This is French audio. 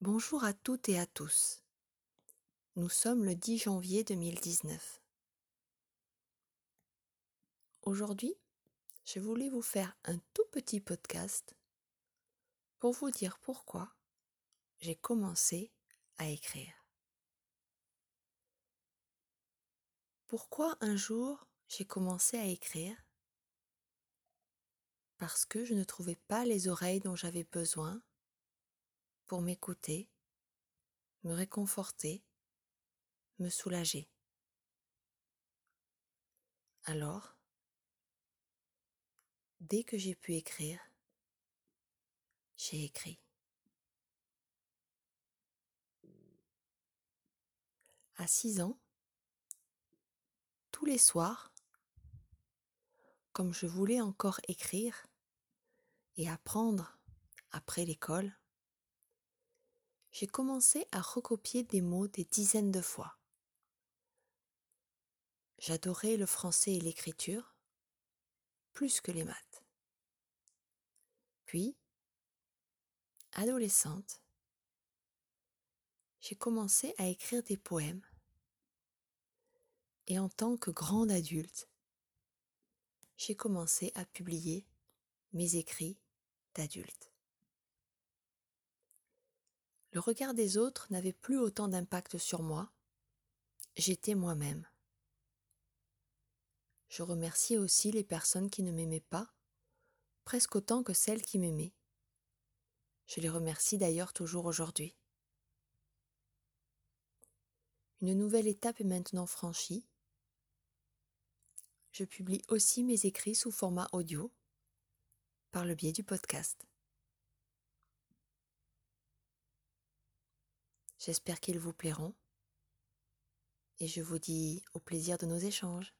Bonjour à toutes et à tous. Nous sommes le 10 janvier 2019. Aujourd'hui, je voulais vous faire un tout petit podcast pour vous dire pourquoi j'ai commencé à écrire. Pourquoi un jour j'ai commencé à écrire? Parce que je ne trouvais pas les oreilles dont j'avais besoin pour m'écouter, me réconforter, me soulager. Alors, dès que j'ai pu écrire, j'ai écrit. À six ans, tous les soirs, comme je voulais encore écrire et apprendre après l'école, j'ai commencé à recopier des mots des dizaines de fois. J'adorais le français et l'écriture plus que les maths. Puis, adolescente, j'ai commencé à écrire des poèmes. Et en tant que grande adulte, j'ai commencé à publier mes écrits d'adulte. Le regard des autres n'avait plus autant d'impact sur moi. J'étais moi-même. Je remerciais aussi les personnes qui ne m'aimaient pas, presque autant que celles qui m'aimaient. Je les remercie d'ailleurs toujours aujourd'hui. Une nouvelle étape est maintenant franchie. Je publie aussi mes écrits sous format audio par le biais du podcast. J'espère qu'ils vous plairont et je vous dis au plaisir de nos échanges.